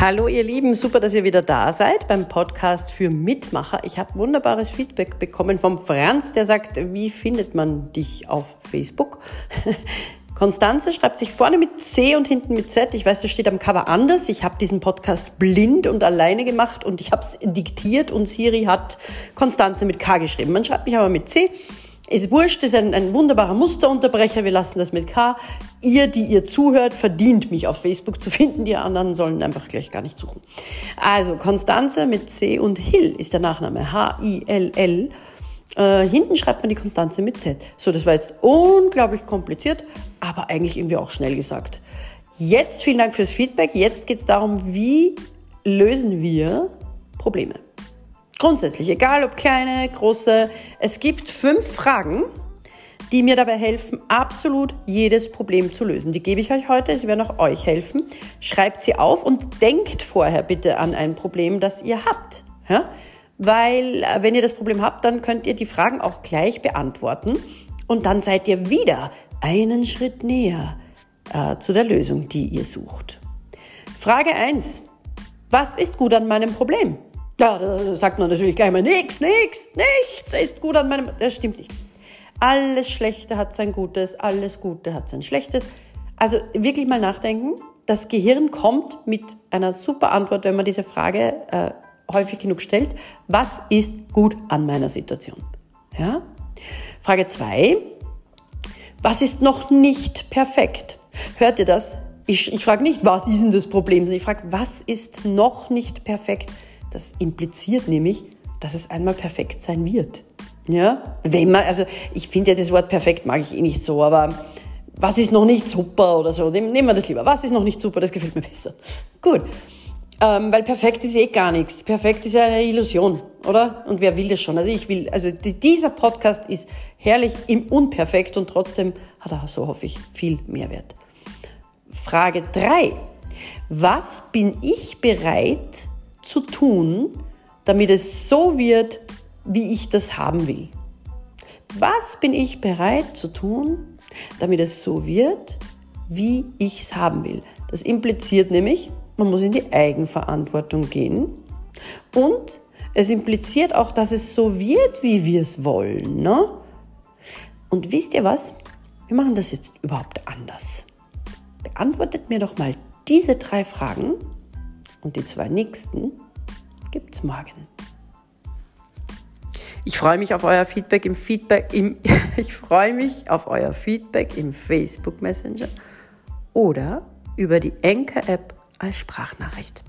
Hallo ihr Lieben, super, dass ihr wieder da seid beim Podcast für Mitmacher. Ich habe wunderbares Feedback bekommen vom Franz, der sagt, wie findet man dich auf Facebook? Konstanze schreibt sich vorne mit C und hinten mit Z. Ich weiß, das steht am Cover anders. Ich habe diesen Podcast blind und alleine gemacht und ich habe es diktiert und Siri hat Konstanze mit K geschrieben. Man schreibt mich aber mit C. Ist wurscht, ist ein, ein wunderbarer Musterunterbrecher. Wir lassen das mit K. Ihr, die ihr zuhört, verdient mich auf Facebook zu finden. Die anderen sollen einfach gleich gar nicht suchen. Also, Konstanze mit C und Hill ist der Nachname. H-I-L-L. Äh, hinten schreibt man die Konstanze mit Z. So, das war jetzt unglaublich kompliziert, aber eigentlich irgendwie auch schnell gesagt. Jetzt vielen Dank fürs Feedback. Jetzt geht es darum, wie lösen wir Probleme. Grundsätzlich, egal ob kleine, große, es gibt fünf Fragen, die mir dabei helfen, absolut jedes Problem zu lösen. Die gebe ich euch heute, sie werden auch euch helfen. Schreibt sie auf und denkt vorher bitte an ein Problem, das ihr habt. Ja? Weil äh, wenn ihr das Problem habt, dann könnt ihr die Fragen auch gleich beantworten und dann seid ihr wieder einen Schritt näher äh, zu der Lösung, die ihr sucht. Frage 1. Was ist gut an meinem Problem? Ja, da sagt man natürlich gleich mal, nichts, nichts, nichts ist gut an meinem... Das stimmt nicht. Alles Schlechte hat sein Gutes, alles Gute hat sein Schlechtes. Also wirklich mal nachdenken. Das Gehirn kommt mit einer super Antwort, wenn man diese Frage äh, häufig genug stellt. Was ist gut an meiner Situation? Ja? Frage zwei: Was ist noch nicht perfekt? Hört ihr das? Ich, ich frage nicht, was ist denn das Problem, ich frage, was ist noch nicht perfekt? Das impliziert nämlich, dass es einmal perfekt sein wird. Ja, wenn man, also ich finde ja das Wort perfekt mag ich eh nicht so, aber was ist noch nicht super oder so, nehmen wir das lieber. Was ist noch nicht super, das gefällt mir besser. Gut. Ähm, weil perfekt ist eh gar nichts. Perfekt ist ja eine Illusion, oder? Und wer will das schon? Also ich will, also dieser Podcast ist herrlich im Unperfekt und trotzdem hat er, so hoffe ich, viel Mehrwert. Frage drei: Was bin ich bereit zu tun, damit es so wird, wie ich das haben will? Was bin ich bereit zu tun, damit es so wird, wie ich es haben will? Das impliziert nämlich, man muss in die Eigenverantwortung gehen und es impliziert auch, dass es so wird, wie wir es wollen. Ne? Und wisst ihr was? Wir machen das jetzt überhaupt anders. Beantwortet mir doch mal diese drei Fragen und die zwei nächsten gibt's morgen. Ich freue mich auf euer Feedback im Feedback im ich freue mich auf euer Feedback im Facebook Messenger oder über die Enker App als Sprachnachricht.